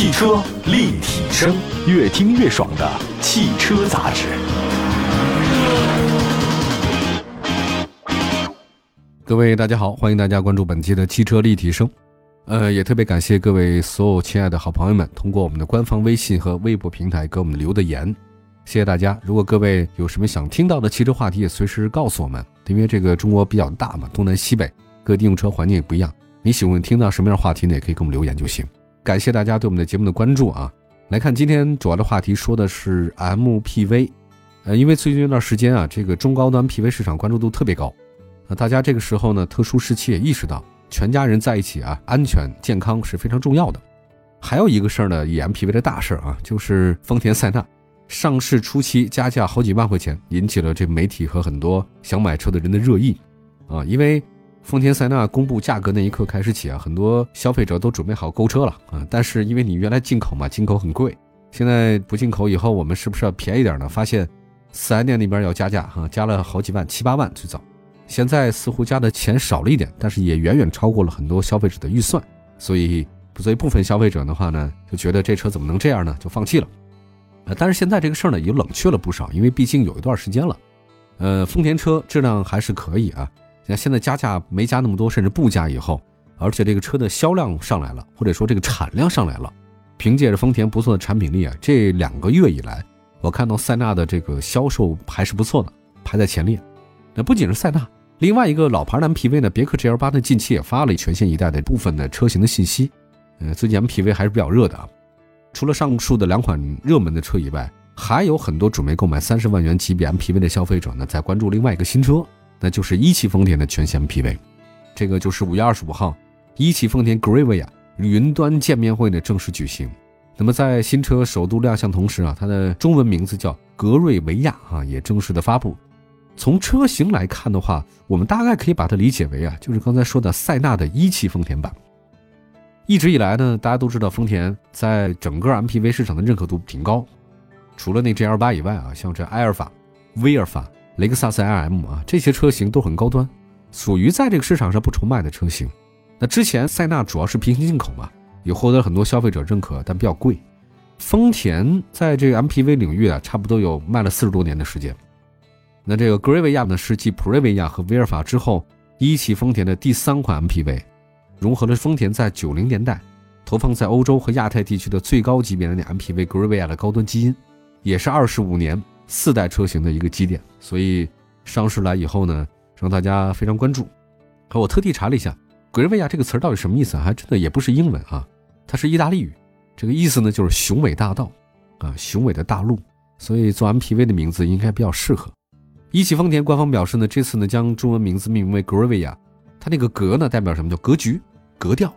汽车立体声，越听越爽的汽车杂志。各位大家好，欢迎大家关注本期的汽车立体声。呃，也特别感谢各位所有亲爱的好朋友们，通过我们的官方微信和微博平台给我们留的言，谢谢大家。如果各位有什么想听到的汽车话题，也随时告诉我们，因为这个中国比较大嘛，东南西北各地用车环境也不一样，你喜欢听到什么样话题呢？也可以给我们留言就行。感谢大家对我们的节目的关注啊！来看今天主要的话题，说的是 MPV。呃，因为最近一段时间啊，这个中高端 PV 市场关注度特别高，那大家这个时候呢，特殊时期也意识到，全家人在一起啊，安全健康是非常重要的。还有一个事儿呢，以 MPV 的大事儿啊，就是丰田塞纳上市初期加价好几万块钱，引起了这媒体和很多想买车的人的热议啊，因为。丰田塞纳公布价格那一刻开始起啊，很多消费者都准备好购车了啊。但是因为你原来进口嘛，进口很贵，现在不进口以后，我们是不是要便宜点呢？发现四 S 店那边要加价哈，加了好几万，七八万最早。现在似乎加的钱少了一点，但是也远远超过了很多消费者的预算。所以作为部分消费者的话呢，就觉得这车怎么能这样呢？就放弃了。呃，但是现在这个事儿呢，也冷却了不少，因为毕竟有一段时间了。呃，丰田车质量还是可以啊。那现在加价没加那么多，甚至不加以后，而且这个车的销量上来了，或者说这个产量上来了，凭借着丰田不错的产品力啊，这两个月以来，我看到塞纳的这个销售还是不错的，排在前列。那不仅是塞纳，另外一个老牌的 MPV 呢，别克 GL 八呢，近期也发了全新一代的部分的车型的信息。呃，最近 MPV 还是比较热的啊。除了上述的两款热门的车以外，还有很多准备购买三十万元级别 MPV 的消费者呢，在关注另外一个新车。那就是一汽丰田的全新 MPV，这个就是五月二十五号，一汽丰田 Gravia 云端见面会呢正式举行。那么在新车首度亮相同时啊，它的中文名字叫格瑞维亚啊，也正式的发布。从车型来看的话，我们大概可以把它理解为啊，就是刚才说的塞纳的一汽丰田版。一直以来呢，大家都知道丰田在整个 MPV 市场的认可度挺高，除了那 GL 八以外啊，像这埃尔法、威尔法。雷克萨斯 LM 啊，这些车型都很高端，属于在这个市场上不愁卖的车型。那之前塞纳主要是平行进口嘛，也获得很多消费者认可，但比较贵。丰田在这个 MPV 领域啊，差不多有卖了四十多年的时间。那这个格瑞维亚呢，是继普锐维亚和威尔法之后，一汽丰田的第三款 MPV，融合了丰田在九零年代投放在欧洲和亚太地区的最高级别的 MPV 格瑞维亚的高端基因，也是二十五年。四代车型的一个基点，所以上市来以后呢，让大家非常关注。我特地查了一下“格瑞维亚”这个词到底什么意思，还真的也不是英文啊，它是意大利语。这个意思呢，就是雄伟大道啊，雄伟的大陆。所以做 MPV 的名字应该比较适合。一汽丰田官方表示呢，这次呢将中文名字命名为“格瑞维亚”，它那个“格”呢代表什么？叫格局、格调。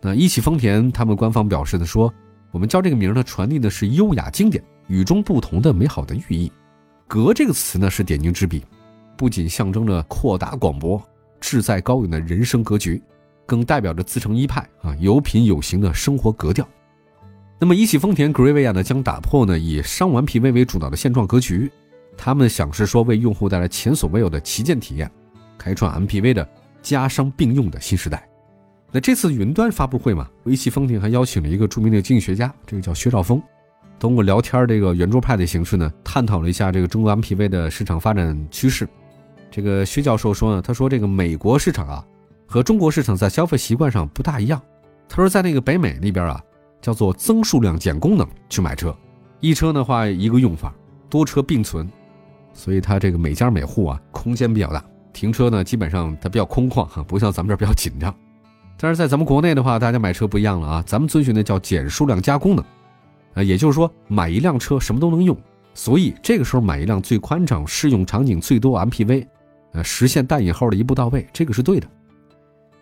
那一汽丰田他们官方表示的说，我们叫这个名呢，传递的是优雅经典。与众不同的美好的寓意，格这个词呢是点睛之笔，不仅象征着阔大广博、志在高远的人生格局，更代表着自成一派啊有品有型的生活格调。那么一汽丰田格瑞维亚呢将打破呢以商玩 P V 为主导的现状格局，他们想是说为用户带来前所未有的旗舰体验，开创 MPV 的家商并用的新时代。那这次云端发布会嘛，一汽丰田还邀请了一个著名的经济学家，这个叫薛兆丰。通过聊天这个圆桌派的形式呢，探讨了一下这个中国 MPV 的市场发展趋势。这个薛教授说呢，他说这个美国市场啊，和中国市场在消费习惯上不大一样。他说在那个北美那边啊，叫做增数量减功能去买车，一车的话一个用法，多车并存，所以它这个每家每户啊空间比较大，停车呢基本上它比较空旷哈，不像咱们这儿比较紧张。但是在咱们国内的话，大家买车不一样了啊，咱们遵循的叫减数量加功能。呃，也就是说，买一辆车什么都能用，所以这个时候买一辆最宽敞、适用场景最多 MPV，呃，实现带引号的一步到位，这个是对的。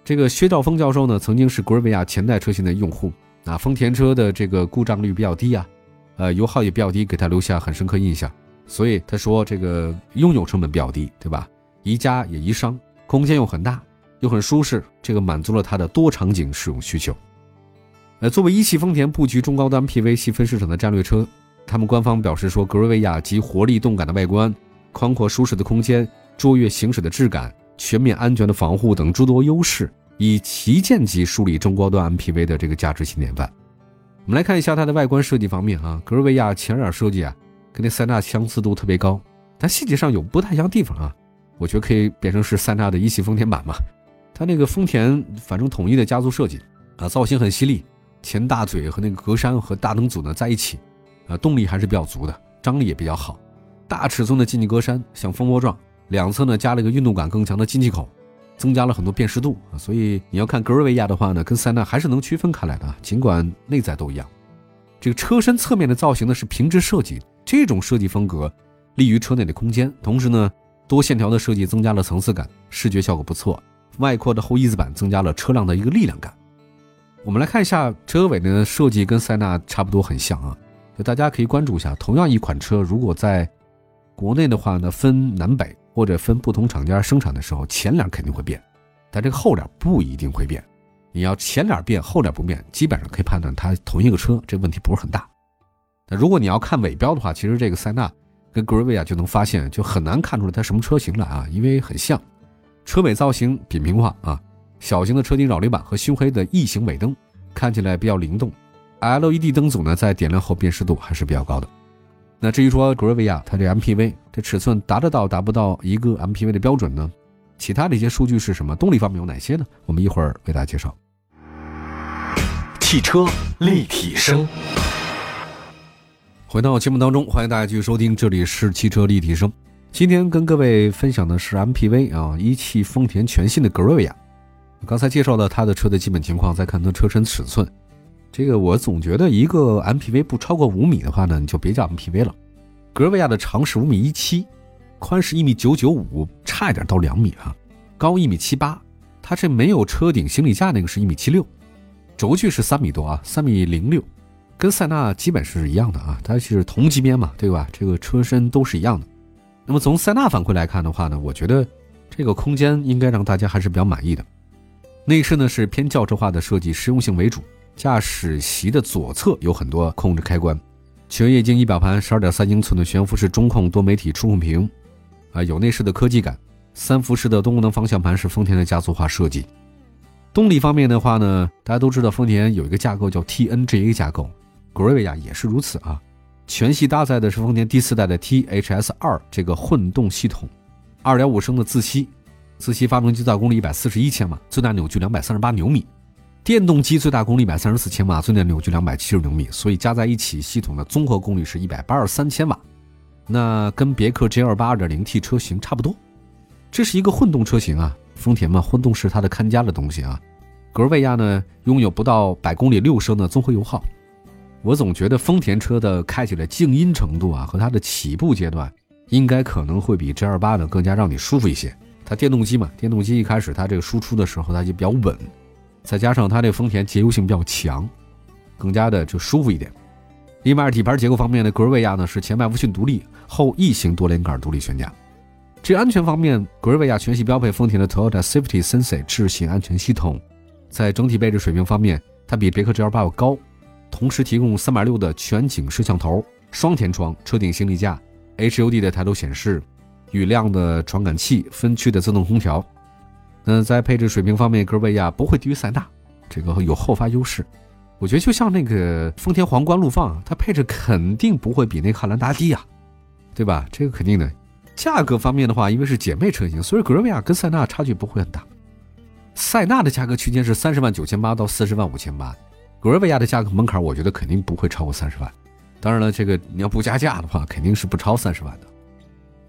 这个薛兆丰教授呢，曾经是格瑞维亚前代车型的用户，啊，丰田车的这个故障率比较低啊，呃，油耗也比较低，给他留下很深刻印象。所以他说，这个拥有成本比较低，对吧？宜家也宜商，空间又很大，又很舒适，这个满足了他的多场景使用需求。呃，作为一汽丰田布局中高端 PV 细分市场的战略车，他们官方表示说，格瑞维亚集活力动感的外观、宽阔舒适的空间、卓越行驶的质感、全面安全的防护等诸多优势，以旗舰级树立中高端 MPV 的这个价值新典范。我们来看一下它的外观设计方面啊，格瑞维亚前脸设计啊，跟那塞纳相似度特别高，但细节上有不太一样地方啊。我觉得可以变成是塞纳的一汽丰田版嘛。它那个丰田反正统一的家族设计啊，造型很犀利，前大嘴和那个格栅和大灯组呢在一起，啊，动力还是比较足的，张力也比较好。大尺寸的进气格栅像蜂窝状，两侧呢加了一个运动感更强的进气口，增加了很多辨识度。所以你要看格瑞维亚的话呢，跟塞纳还是能区分开来的，尽管内在都一样。这个车身侧面的造型呢是平直设计，这种设计风格利于车内的空间，同时呢多线条的设计增加了层次感，视觉效果不错。外扩的后翼子板增加了车辆的一个力量感。我们来看一下车尾的设计，跟塞纳差不多很像啊，就大家可以关注一下。同样一款车，如果在国内的话呢，分南北或者分不同厂家生产的时候，前脸肯定会变，但这个后脸不一定会变。你要前脸变，后脸不变，基本上可以判断它同一个车，这问题不是很大。那如果你要看尾标的话，其实这个塞纳跟格瑞维亚就能发现，就很难看出来它什么车型了啊，因为很像。车尾造型扁平化啊，小型的车顶扰流板和熏黑的异形尾灯看起来比较灵动，LED 灯组呢在点亮后辨识度还是比较高的。那至于说格瑞维亚它这 MPV 这尺寸达得到达不到一个 MPV 的标准呢？其他的一些数据是什么？动力方面有哪些呢？我们一会儿为大家介绍。汽车立体声，回到节目当中，欢迎大家继续收听，这里是汽车立体声。今天跟各位分享的是 MPV 啊，一汽丰田全新的格瑞维亚。刚才介绍了它的车的基本情况，再看它车身尺寸。这个我总觉得一个 MPV 不超过五米的话呢，你就别叫 MPV 了。格瑞亚的长是五米一七，宽是一米九九五，差一点到两米啊，高一米七八。它这没有车顶行李架那个是一米七六，轴距是三米多啊，三米零六，跟塞纳基本是一样的啊，它是同级别嘛，对吧？这个车身都是一样的。那么从塞纳反馈来看的话呢，我觉得这个空间应该让大家还是比较满意的。内饰呢是偏轿车化的设计，实用性为主。驾驶席的左侧有很多控制开关，全液晶仪表盘，十二点三英寸的悬浮式中控多媒体触控屏，啊，有内饰的科技感。三辐式的多功能方向盘是丰田的家族化设计。动力方面的话呢，大家都知道丰田有一个架构叫 TNGA 架构，格瑞维亚也是如此啊。全系搭载的是丰田第四代的 THS 二这个混动系统，二点五升的自吸，自吸发动机最大功率一百四十一千瓦，最大扭矩两百三十八牛米；电动机最大功率一百三十四千瓦，最大扭矩两百七十牛米。所以加在一起，系统的综合功率是一百八十三千瓦，那跟别克 GL 八二点零 T 车型差不多。这是一个混动车型啊，丰田嘛，混动是它的看家的东西啊。格瑞亚呢，拥有不到百公里六升的综合油耗。我总觉得丰田车的开起来静音程度啊，和它的起步阶段，应该可能会比 GL 八呢更加让你舒服一些。它电动机嘛，电动机一开始它这个输出的时候它就比较稳，再加上它这个丰田节油性比较强，更加的就舒服一点。另外，底盘结构方面呢，格瑞维亚呢是前麦弗逊独立，后异形多连杆独立悬架。这安全方面，格瑞维亚全系标配丰田的 Toyota Safety Sense 智行安全系统。在整体配置水平方面，它比别克 G 二八要高。同时提供三百六的全景摄像头、双天窗、车顶行李架、HUD 的抬头显示、雨量的传感器、分区的自动空调。那在配置水平方面，格瑞维亚不会低于塞纳，这个有后发优势。我觉得就像那个丰田皇冠陆放，它配置肯定不会比那汉兰达低呀，对吧？这个肯定的。价格方面的话，因为是姐妹车型，所以格瑞维亚跟塞纳差距不会很大。塞纳的价格区间是三十万九千八到四十万五千八。格瑞维亚的价格门槛，我觉得肯定不会超过三十万。当然了，这个你要不加价的话，肯定是不超三十万的。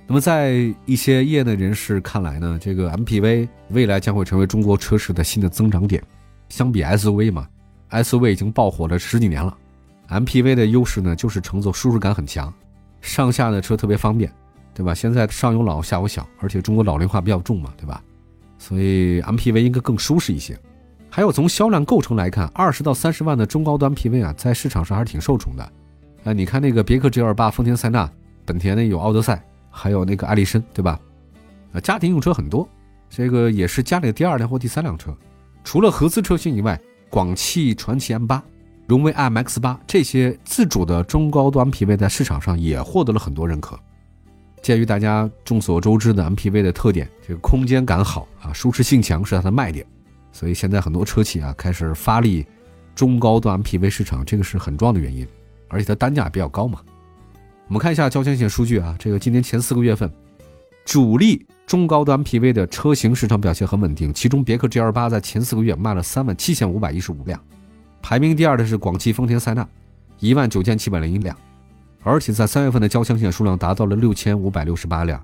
那么，在一些业内人士看来呢，这个 MPV 未来将会成为中国车市的新的增长点。相比 SUV 嘛，SUV 已经爆火了十几年了，MPV 的优势呢就是乘坐舒适感很强，上下的车特别方便，对吧？现在上有老下有小，而且中国老龄化比较重嘛，对吧？所以 MPV 应该更舒适一些。还有从销量构成来看，二十到三十万的中高端 PV 啊，在市场上还是挺受宠的。啊，你看那个别克 GL8、丰田塞纳、本田呢有奥德赛，还有那个艾力绅，对吧？啊，家庭用车很多，这个也是家里的第二辆或第三辆车。除了合资车型以外，广汽传祺 M8、荣威 MX8 这些自主的中高端 PV 在市场上也获得了很多认可。鉴于大家众所周知的 MPV 的特点，这个空间感好啊，舒适性强是它的卖点。所以现在很多车企啊开始发力中高端 MPV 市场，这个是很重要的原因，而且它单价比较高嘛。我们看一下交强险数据啊，这个今年前四个月份，主力中高端 MPV 的车型市场表现很稳定，其中别克 GL 八在前四个月卖了三万七千五百一十五辆，排名第二的是广汽丰田塞纳，一万九千七百零一辆，而且在三月份的交强险数量达到了六千五百六十八辆，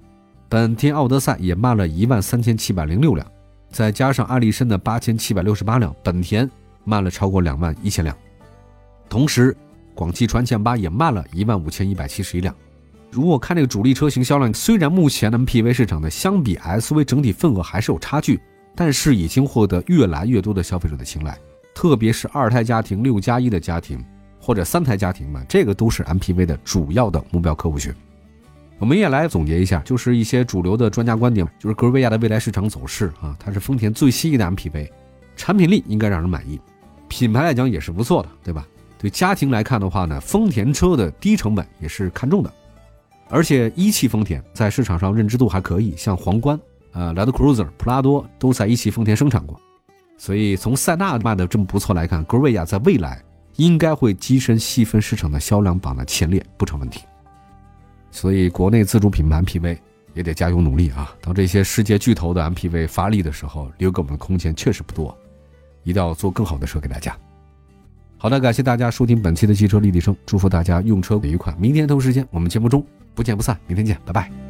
本田奥德赛也卖了一万三千七百零六辆，再加上爱力绅的八千七百六十八辆，本田卖了超过两万一千辆，同时。广汽传祺 M8 也卖了一万五千一百七十一辆。如果看这个主力车型销量，虽然目前的 MPV 市场呢相比 SUV 整体份额还是有差距，但是已经获得越来越多的消费者的青睐。特别是二胎家庭、六加一的家庭或者三胎家庭们，这个都是 MPV 的主要的目标客户群。我们也来总结一下，就是一些主流的专家观点，就是格瑞维亚的未来市场走势啊，它是丰田最新的 MPV，产品力应该让人满意，品牌来讲也是不错的，对吧？对家庭来看的话呢，丰田车的低成本也是看重的，而且一汽丰田在市场上认知度还可以，像皇冠、呃，Land Cruiser、普拉多都在一汽丰田生产过，所以从塞纳卖的这么不错来看，格瑞亚在未来应该会跻身细分市场的销量榜的前列，不成问题。所以国内自主品牌 MPV 也得加油努力啊！当这些世界巨头的 MPV 发力的时候，留给我们的空间确实不多，一定要做更好的车给大家。好的，感谢大家收听本期的汽车立体声，祝福大家用车愉快。明天同时间我们节目中不见不散，明天见，拜拜。